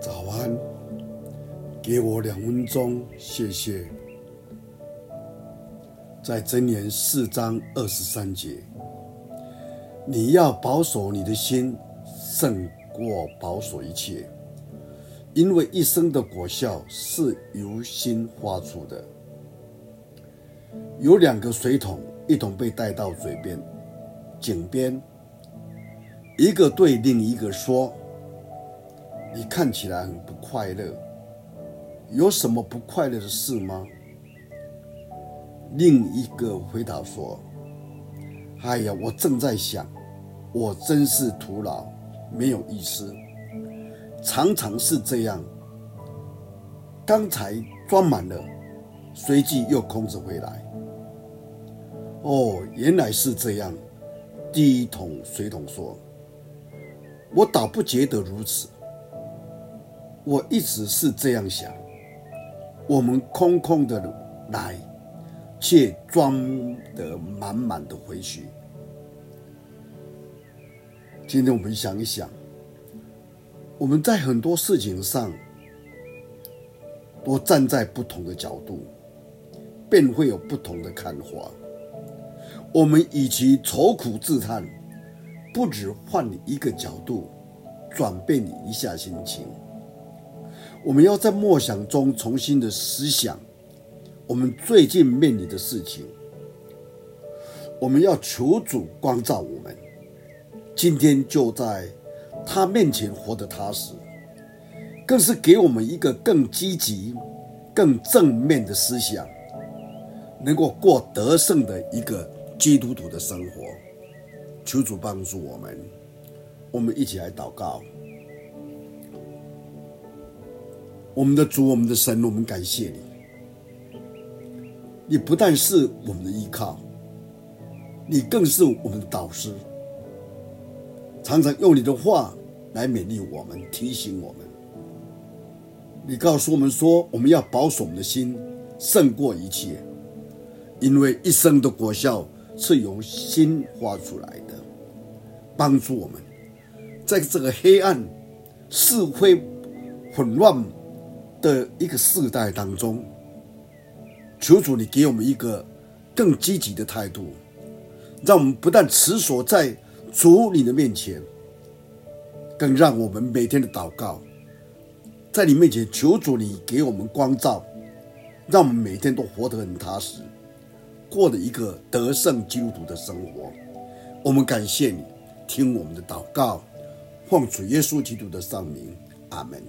早安，给我两分钟，谢谢。在箴言四章二十三节，你要保守你的心，胜过保守一切，因为一生的果效是由心发出的。有两个水桶一同被带到嘴边，井边，一个对另一个说。你看起来很不快乐，有什么不快乐的事吗？另一个回答说：“哎呀，我正在想，我真是徒劳，没有意思，常常是这样。刚才装满了，随即又空着回来。哦，原来是这样。”第一桶水桶说：“我倒不觉得如此。”我一直是这样想，我们空空的来，却装得满满的回去。今天我们想一想，我们在很多事情上都站在不同的角度，便会有不同的看法。我们与其愁苦自叹，不如换一个角度，转变一下心情。我们要在默想中重新的思想我们最近面临的事情。我们要求主光照我们，今天就在他面前活得踏实，更是给我们一个更积极、更正面的思想，能够过得胜的一个基督徒的生活。求主帮助我们，我们一起来祷告。我们的主，我们的神，我们感谢你。你不但是我们的依靠，你更是我们的导师。常常用你的话来勉励我们，提醒我们。你告诉我们说，我们要保守我们的心，胜过一切，因为一生的果效是由心发出来的。帮助我们，在这个黑暗、是非、混乱。的一个世代当中，求主你给我们一个更积极的态度，让我们不但持守在主你的面前，更让我们每天的祷告，在你面前求主你给我们光照，让我们每天都活得很踏实，过的一个得胜基督徒的生活。我们感谢你，听我们的祷告，奉主耶稣基督的圣名，阿门。